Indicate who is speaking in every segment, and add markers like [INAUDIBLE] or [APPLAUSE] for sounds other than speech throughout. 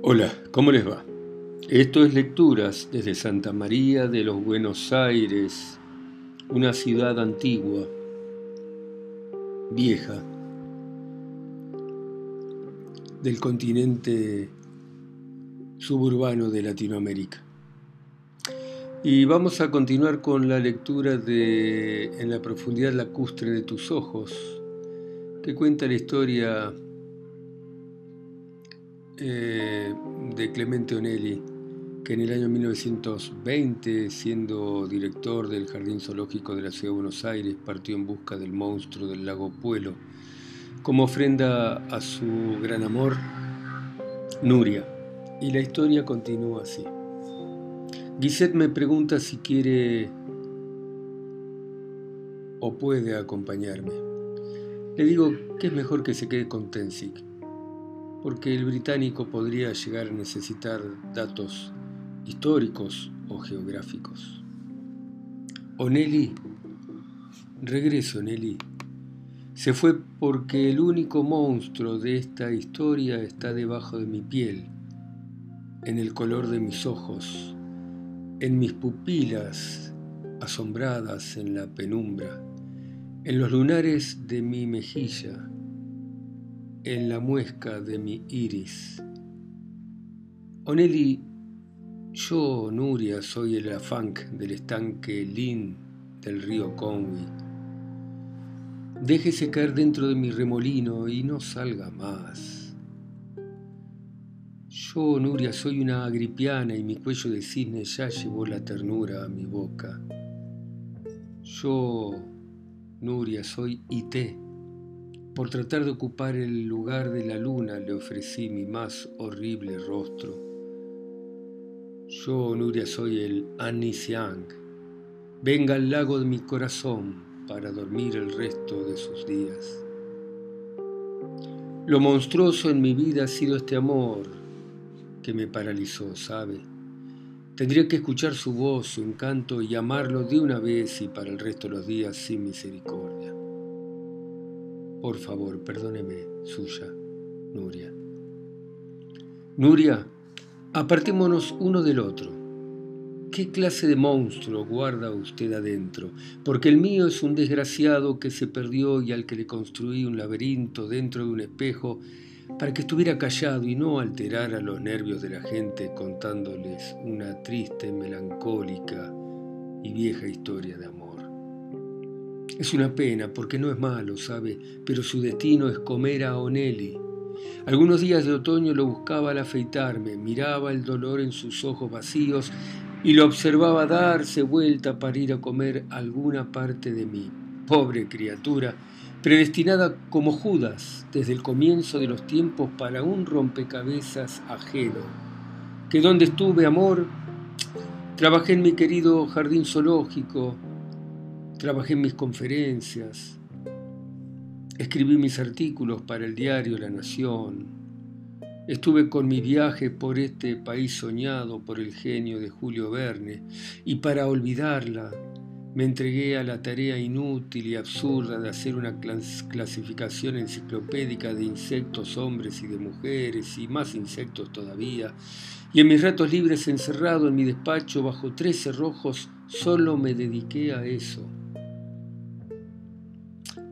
Speaker 1: Hola, ¿cómo les va? Esto es Lecturas desde Santa María de los Buenos Aires, una ciudad antigua, vieja, del continente suburbano de Latinoamérica. Y vamos a continuar con la lectura de En la profundidad lacustre de tus ojos, que cuenta la historia eh, de Clemente Onelli, que en el año 1920, siendo director del Jardín Zoológico de la Ciudad de Buenos Aires, partió en busca del monstruo del lago Puelo, como ofrenda a su gran amor, Nuria. Y la historia continúa así. Guisette me pregunta si quiere o puede acompañarme. Le digo que es mejor que se quede con Tensik porque el británico podría llegar a necesitar datos históricos o geográficos. O Nelly, regreso Nelly, se fue porque el único monstruo de esta historia está debajo de mi piel, en el color de mis ojos, en mis pupilas asombradas en la penumbra, en los lunares de mi mejilla, en la muesca de mi iris. Oneli, yo, Nuria, soy el afanc del estanque Lin del río Conwy. Déjese caer dentro de mi remolino y no salga más. Yo, Nuria, soy una agripiana y mi cuello de cisne ya llevó la ternura a mi boca. Yo, Nuria, soy Ité por tratar de ocupar el lugar de la luna le ofrecí mi más horrible rostro. Yo, Nuria, soy el Anisiang. Venga al lago de mi corazón para dormir el resto de sus días. Lo monstruoso en mi vida ha sido este amor que me paralizó, ¿sabe? Tendría que escuchar su voz, su encanto y amarlo de una vez y para el resto de los días sin misericordia. Por favor, perdóneme, suya, Nuria. Nuria, apartémonos uno del otro. ¿Qué clase de monstruo guarda usted adentro? Porque el mío es un desgraciado que se perdió y al que le construí un laberinto dentro de un espejo para que estuviera callado y no alterara los nervios de la gente contándoles una triste, melancólica y vieja historia de amor. Es una pena porque no es malo, sabe, pero su destino es comer a Onelli. Algunos días de otoño lo buscaba al afeitarme, miraba el dolor en sus ojos vacíos y lo observaba darse vuelta para ir a comer alguna parte de mí. Pobre criatura, predestinada como Judas desde el comienzo de los tiempos para un rompecabezas ajeno. Que donde estuve, amor, trabajé en mi querido jardín zoológico, Trabajé en mis conferencias, escribí mis artículos para el diario La Nación, estuve con mi viaje por este país soñado por el genio de Julio Verne y para olvidarla me entregué a la tarea inútil y absurda de hacer una clasificación enciclopédica de insectos, hombres y de mujeres, y más insectos todavía. Y en mis ratos libres, encerrado en mi despacho bajo tres cerrojos, solo me dediqué a eso.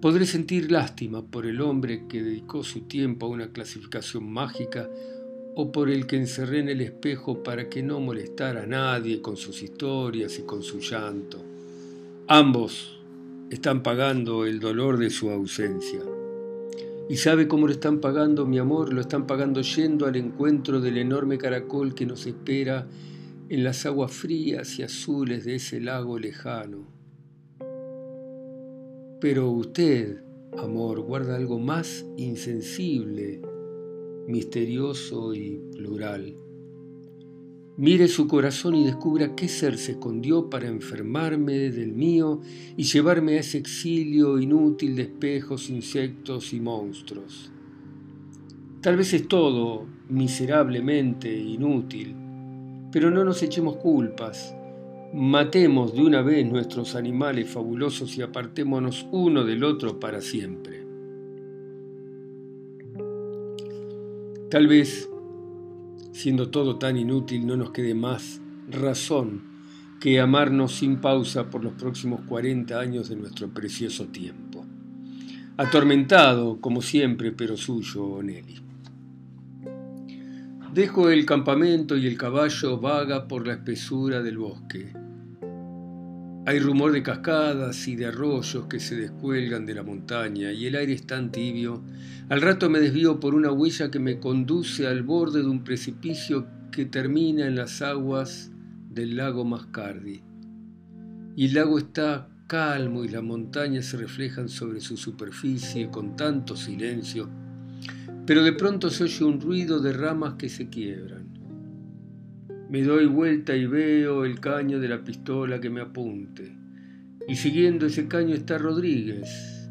Speaker 1: Podré sentir lástima por el hombre que dedicó su tiempo a una clasificación mágica o por el que encerré en el espejo para que no molestara a nadie con sus historias y con su llanto. Ambos están pagando el dolor de su ausencia. ¿Y sabe cómo lo están pagando, mi amor? Lo están pagando yendo al encuentro del enorme caracol que nos espera en las aguas frías y azules de ese lago lejano pero usted, amor, guarda algo más insensible, misterioso y plural. Mire su corazón y descubra qué ser se escondió para enfermarme del mío y llevarme a ese exilio inútil de espejos, insectos y monstruos. Tal vez es todo miserablemente inútil, pero no nos echemos culpas. Matemos de una vez nuestros animales fabulosos y apartémonos uno del otro para siempre. Tal vez siendo todo tan inútil, no nos quede más razón que amarnos sin pausa por los próximos 40 años de nuestro precioso tiempo. Atormentado, como siempre, pero suyo, Nelly. Dejo el campamento y el caballo vaga por la espesura del bosque. Hay rumor de cascadas y de arroyos que se descuelgan de la montaña y el aire es tan tibio. Al rato me desvío por una huella que me conduce al borde de un precipicio que termina en las aguas del lago Mascardi. Y el lago está calmo y las montañas se reflejan sobre su superficie con tanto silencio pero de pronto se oye un ruido de ramas que se quiebran. Me doy vuelta y veo el caño de la pistola que me apunte. Y siguiendo ese caño está Rodríguez.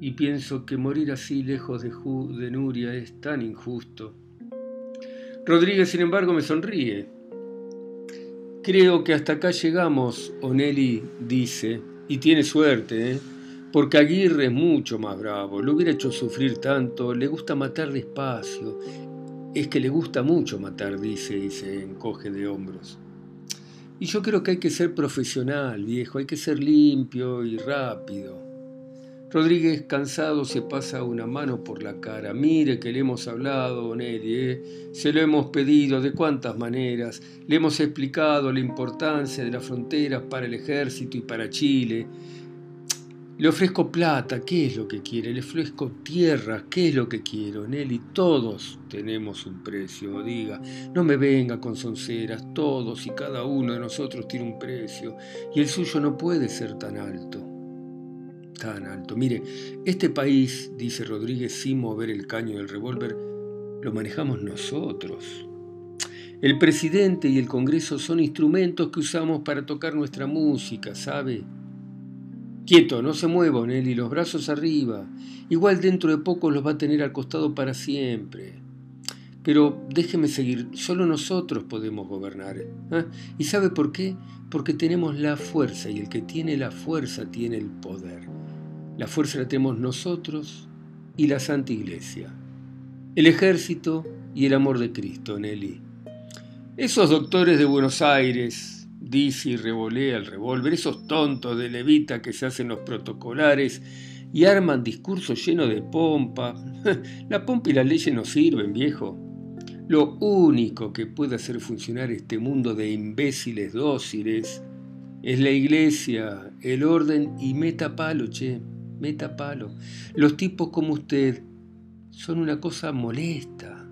Speaker 1: Y pienso que morir así lejos de, de Nuria es tan injusto. Rodríguez, sin embargo, me sonríe. Creo que hasta acá llegamos, Onelli dice, y tiene suerte, ¿eh? Porque Aguirre es mucho más bravo, lo hubiera hecho sufrir tanto, le gusta matar despacio, es que le gusta mucho matar, dice, y se encoge de hombros. Y yo creo que hay que ser profesional, viejo, hay que ser limpio y rápido. Rodríguez, cansado, se pasa una mano por la cara. Mire que le hemos hablado, Nelly, ¿eh? se lo hemos pedido de cuántas maneras. Le hemos explicado la importancia de las fronteras para el ejército y para Chile. Le ofrezco plata, ¿qué es lo que quiere? Le ofrezco tierra, ¿qué es lo que quiero? Nelly, todos tenemos un precio, diga, no me venga con sonceras, todos y cada uno de nosotros tiene un precio, y el suyo no puede ser tan alto. Tan alto. Mire, este país, dice Rodríguez sin mover el caño del revólver, lo manejamos nosotros. El presidente y el Congreso son instrumentos que usamos para tocar nuestra música, ¿sabe? Quieto, no se mueva, Nelly, los brazos arriba. Igual dentro de poco los va a tener al costado para siempre. Pero déjeme seguir, solo nosotros podemos gobernar. ¿eh? ¿Y sabe por qué? Porque tenemos la fuerza y el que tiene la fuerza tiene el poder. La fuerza la tenemos nosotros y la Santa Iglesia. El ejército y el amor de Cristo, Nelly. Esos doctores de Buenos Aires, dice y revolea el revólver, esos tontos de levita que se hacen los protocolares y arman discursos llenos de pompa. [LAUGHS] la pompa y las leyes no sirven, viejo. Lo único que puede hacer funcionar este mundo de imbéciles dóciles es la iglesia, el orden y meta palo, che, meta palo. Los tipos como usted son una cosa molesta.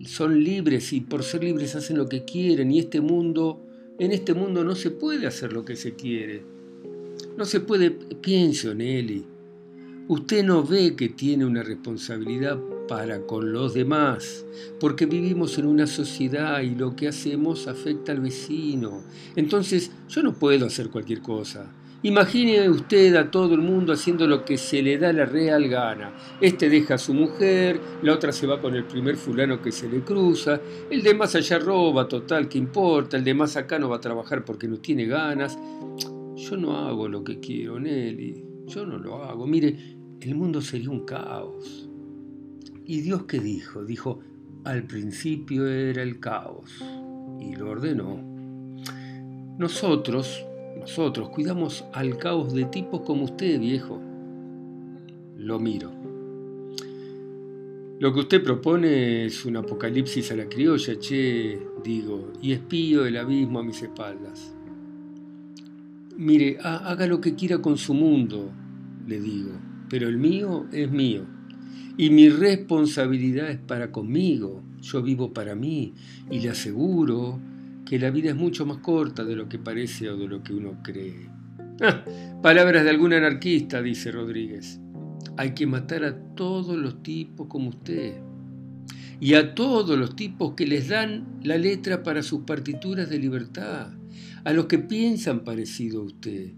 Speaker 1: Son libres y por ser libres hacen lo que quieren y este mundo en este mundo no se puede hacer lo que se quiere. No se puede, pienso Nelly. Usted no ve que tiene una responsabilidad para con los demás, porque vivimos en una sociedad y lo que hacemos afecta al vecino. Entonces yo no puedo hacer cualquier cosa. Imagine usted a todo el mundo haciendo lo que se le da la real gana. Este deja a su mujer, la otra se va con el primer fulano que se le cruza, el de más allá roba, total, ¿qué importa? El de más acá no va a trabajar porque no tiene ganas. Yo no hago lo que quiero, Nelly. Yo no lo hago. Mire, el mundo sería un caos. ¿Y Dios qué dijo? Dijo, al principio era el caos y lo ordenó. Nosotros, nosotros cuidamos al caos de tipos como usted, viejo. Lo miro. Lo que usted propone es un apocalipsis a la criolla, che, digo, y espío el abismo a mis espaldas. Mire, haga lo que quiera con su mundo, le digo, pero el mío es mío. Y mi responsabilidad es para conmigo. Yo vivo para mí y le aseguro que la vida es mucho más corta de lo que parece o de lo que uno cree. Ah, palabras de algún anarquista, dice Rodríguez. Hay que matar a todos los tipos como usted. Y a todos los tipos que les dan la letra para sus partituras de libertad. A los que piensan parecido a usted.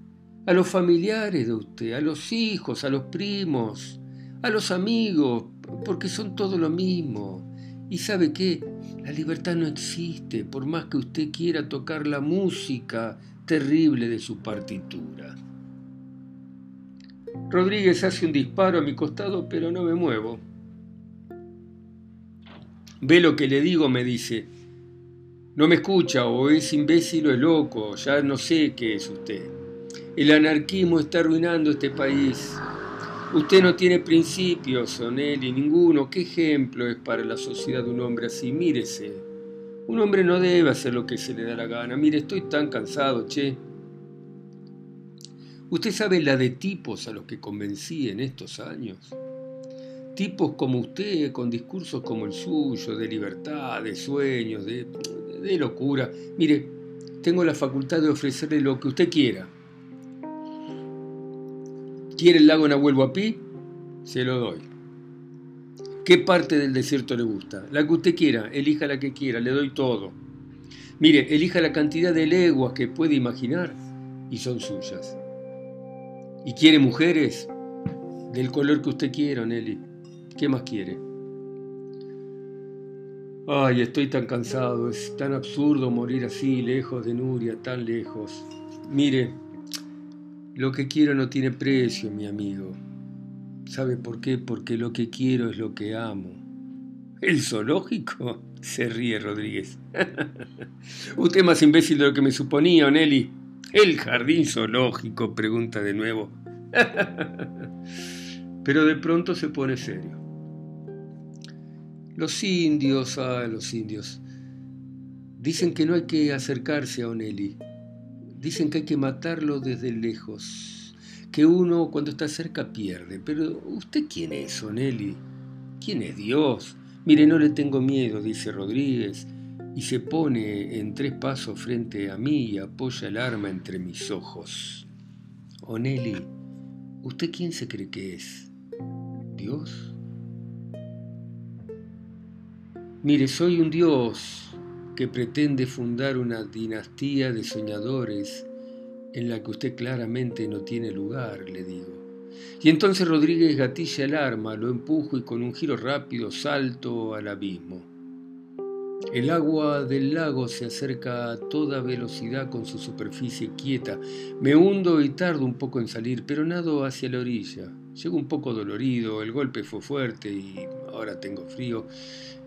Speaker 1: A los familiares de usted. A los hijos, a los primos. A los amigos. Porque son todo lo mismo. ¿Y sabe qué? La libertad no existe, por más que usted quiera tocar la música terrible de su partitura. Rodríguez hace un disparo a mi costado, pero no me muevo. Ve lo que le digo, me dice. No me escucha, o es imbécil o es loco, ya no sé qué es usted. El anarquismo está arruinando este país. Usted no tiene principios, Onelli, ninguno. ¿Qué ejemplo es para la sociedad un hombre así? Mírese. Un hombre no debe hacer lo que se le da la gana. Mire, estoy tan cansado, che. Usted sabe la de tipos a los que convencí en estos años. Tipos como usted, con discursos como el suyo, de libertad, de sueños, de, de locura. Mire, tengo la facultad de ofrecerle lo que usted quiera. ¿Quiere el lago Nahuel Huapi? Se lo doy. ¿Qué parte del desierto le gusta? La que usted quiera, elija la que quiera, le doy todo. Mire, elija la cantidad de leguas que puede imaginar y son suyas. ¿Y quiere mujeres? Del color que usted quiera, Nelly. ¿Qué más quiere? Ay, estoy tan cansado, es tan absurdo morir así, lejos de Nuria, tan lejos. Mire, lo que quiero no tiene precio, mi amigo. ¿Sabe por qué? Porque lo que quiero es lo que amo. ¿El zoológico? [LAUGHS] Se ríe Rodríguez. [LAUGHS] Usted es más imbécil de lo que me suponía, Nelly. ¿El jardín zoológico? pregunta de nuevo. [LAUGHS] Pero de pronto se pone serio. Los indios, ah, los indios, dicen que no hay que acercarse a Oneli, Dicen que hay que matarlo desde lejos, que uno cuando está cerca pierde. Pero ¿usted quién es, Onelli? ¿Quién es Dios? Mire, no le tengo miedo, dice Rodríguez, y se pone en tres pasos frente a mí y apoya el arma entre mis ojos. Onelli, ¿usted quién se cree que es? ¿Dios? Mire, soy un Dios que pretende fundar una dinastía de soñadores en la que usted claramente no tiene lugar, le digo. Y entonces Rodríguez gatilla el arma, lo empujo y con un giro rápido salto al abismo. El agua del lago se acerca a toda velocidad con su superficie quieta. Me hundo y tardo un poco en salir, pero nado hacia la orilla. Llego un poco dolorido, el golpe fue fuerte y ahora tengo frío.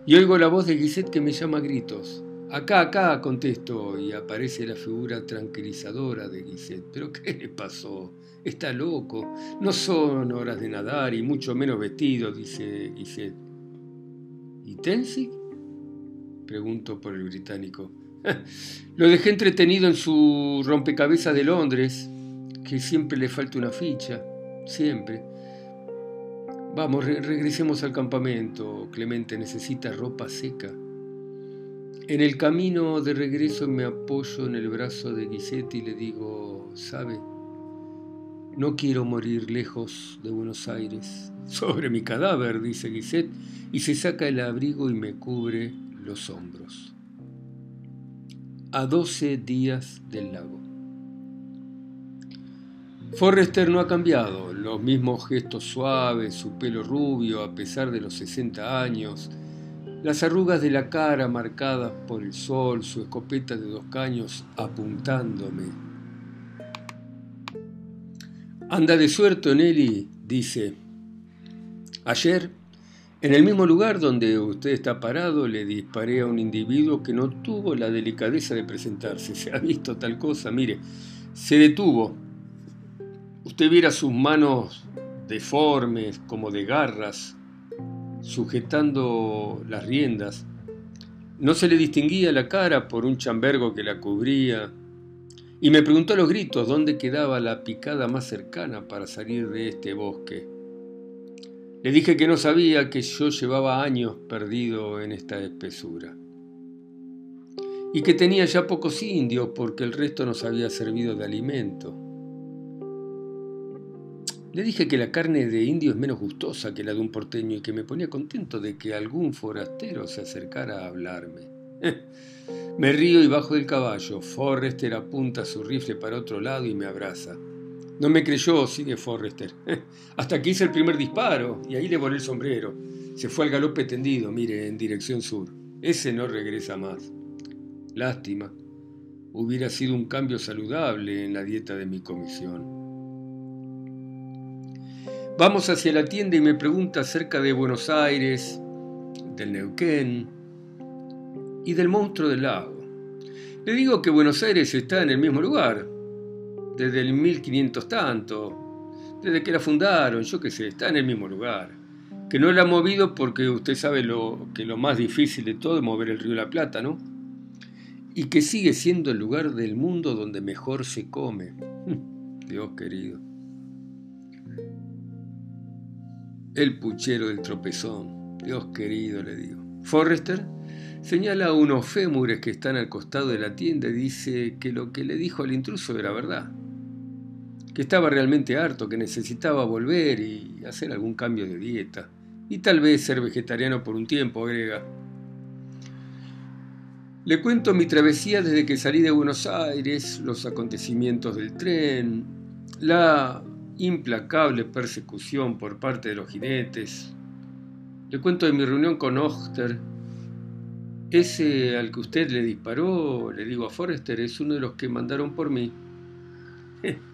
Speaker 1: Y oigo la voz de Guiset que me llama a gritos. Acá, acá, contesto, y aparece la figura tranquilizadora de Guiset. ¿Pero qué le pasó? Está loco. No son horas de nadar y mucho menos vestido, dice Guiset. ¿Y Tenzig? Pregunto por el británico. [LAUGHS] Lo dejé entretenido en su rompecabezas de Londres, que siempre le falta una ficha, siempre. Vamos, regresemos al campamento. Clemente necesita ropa seca. En el camino de regreso me apoyo en el brazo de Guisette y le digo, ¿sabe? No quiero morir lejos de Buenos Aires. Sobre mi cadáver, dice Guisette, y se saca el abrigo y me cubre los hombros. A doce días del lago. Forrester no ha cambiado, los mismos gestos suaves, su pelo rubio a pesar de los 60 años, las arrugas de la cara marcadas por el sol, su escopeta de dos caños apuntándome. Anda de suerte, Nelly, dice. Ayer, en el mismo lugar donde usted está parado, le disparé a un individuo que no tuvo la delicadeza de presentarse. ¿Se ha visto tal cosa? Mire, se detuvo. Usted viera sus manos deformes, como de garras, sujetando las riendas. No se le distinguía la cara por un chambergo que la cubría, y me preguntó a los gritos dónde quedaba la picada más cercana para salir de este bosque. Le dije que no sabía que yo llevaba años perdido en esta espesura y que tenía ya pocos indios porque el resto nos había servido de alimento. Le dije que la carne de indio es menos gustosa que la de un porteño y que me ponía contento de que algún forastero se acercara a hablarme. [LAUGHS] me río y bajo del caballo. Forrester apunta su rifle para otro lado y me abraza. No me creyó, sigue Forrester. [LAUGHS] Hasta que hice el primer disparo y ahí le volé el sombrero. Se fue al galope tendido, mire, en dirección sur. Ese no regresa más. Lástima. Hubiera sido un cambio saludable en la dieta de mi comisión. Vamos hacia la tienda y me pregunta acerca de Buenos Aires, del Neuquén, y del monstruo del lago. Le digo que Buenos Aires está en el mismo lugar, desde el 1500 tanto, desde que la fundaron, yo qué sé, está en el mismo lugar. Que no la ha movido porque usted sabe lo, que lo más difícil de todo es mover el río la Plata, ¿no? Y que sigue siendo el lugar del mundo donde mejor se come. [LAUGHS] Dios querido. El puchero del tropezón. Dios querido, le digo. Forrester señala unos fémures que están al costado de la tienda y dice que lo que le dijo al intruso era verdad. Que estaba realmente harto, que necesitaba volver y hacer algún cambio de dieta. Y tal vez ser vegetariano por un tiempo, agrega. Le cuento mi travesía desde que salí de Buenos Aires, los acontecimientos del tren, la implacable persecución por parte de los jinetes. Le cuento de mi reunión con Oster. Ese al que usted le disparó, le digo a Forrester, es uno de los que mandaron por mí.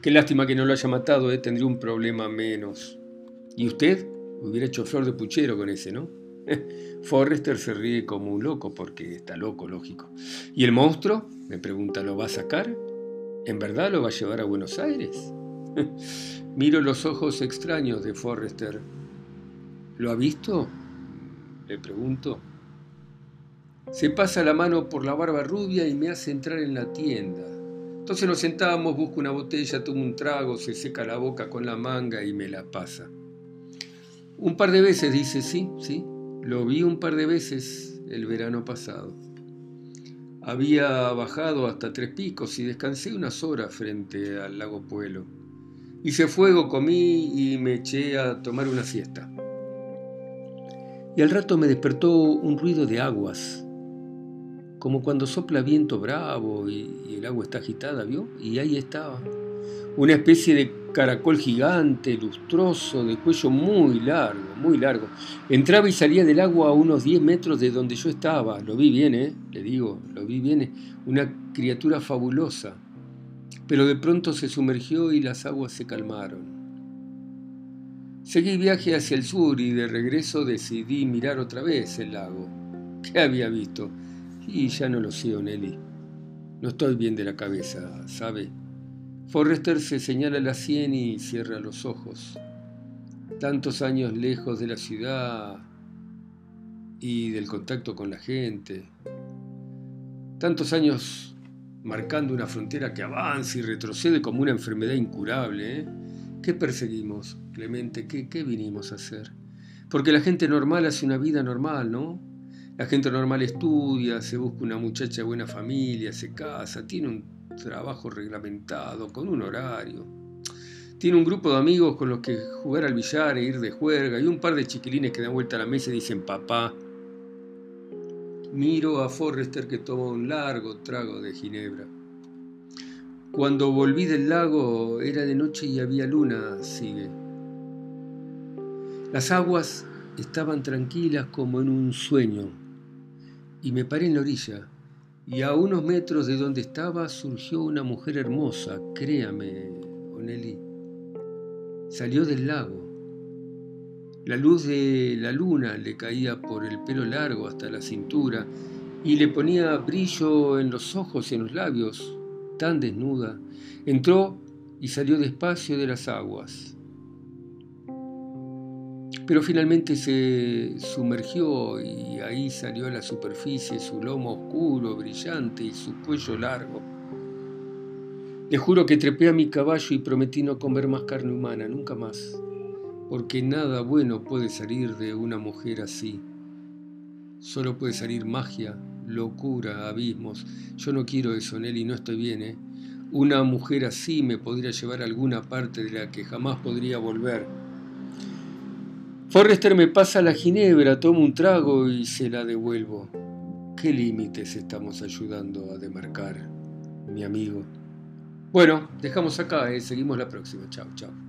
Speaker 1: qué lástima que no lo haya matado, eh, tendría un problema menos. ¿Y usted? Hubiera hecho flor de puchero con ese, ¿no? [LAUGHS] Forrester se ríe como un loco porque está loco, lógico. ¿Y el monstruo? Me pregunta, ¿lo va a sacar? ¿En verdad lo va a llevar a Buenos Aires? [LAUGHS] Miro los ojos extraños de Forrester. ¿Lo ha visto? Le pregunto. Se pasa la mano por la barba rubia y me hace entrar en la tienda. Entonces nos sentamos, busco una botella, tomo un trago, se seca la boca con la manga y me la pasa. Un par de veces dice, sí, sí, lo vi un par de veces el verano pasado. Había bajado hasta Tres Picos y descansé unas horas frente al lago Puelo. Hice fuego, comí y me eché a tomar una siesta. Y al rato me despertó un ruido de aguas, como cuando sopla viento bravo y, el agua está agitada, ¿vio? Y ahí estaba, una especie de caracol gigante, lustroso, de cuello muy largo, muy largo. Entraba y salía del agua a unos 10 metros de donde yo estaba. Lo vi bien, ¿eh? Le digo, lo vi bien. Una criatura fabulosa pero de pronto se sumergió y las aguas se calmaron. Seguí viaje hacia el sur y de regreso decidí mirar otra vez el lago. ¿Qué había visto? Y ya no lo sé, Onelli. No estoy bien de la cabeza, ¿sabe? Forrester se señala la sien y cierra los ojos. Tantos años lejos de la ciudad y del contacto con la gente. Tantos años marcando una frontera que avanza y retrocede como una enfermedad incurable. ¿eh? ¿Qué perseguimos, Clemente? ¿Qué, ¿Qué vinimos a hacer? Porque la gente normal hace una vida normal, ¿no? La gente normal estudia, se busca una muchacha de buena familia, se casa, tiene un trabajo reglamentado, con un horario. Tiene un grupo de amigos con los que jugar al billar e ir de juerga y un par de chiquilines que dan vuelta a la mesa y dicen papá, Miro a Forrester que toma un largo trago de ginebra. Cuando volví del lago era de noche y había luna, sigue. Las aguas estaban tranquilas como en un sueño y me paré en la orilla y a unos metros de donde estaba surgió una mujer hermosa, créame, Oneli. Salió del lago la luz de la luna le caía por el pelo largo hasta la cintura y le ponía brillo en los ojos y en los labios, tan desnuda. Entró y salió despacio de las aguas. Pero finalmente se sumergió y ahí salió a la superficie su lomo oscuro, brillante y su cuello largo. Le juro que trepé a mi caballo y prometí no comer más carne humana, nunca más porque nada bueno puede salir de una mujer así. Solo puede salir magia, locura, abismos. Yo no quiero eso, Nelly, no estoy bien, ¿eh? Una mujer así me podría llevar a alguna parte de la que jamás podría volver. Forrester me pasa la ginebra, tomo un trago y se la devuelvo. ¿Qué límites estamos ayudando a demarcar, mi amigo? Bueno, dejamos acá, ¿eh? seguimos la próxima. Chao, chao.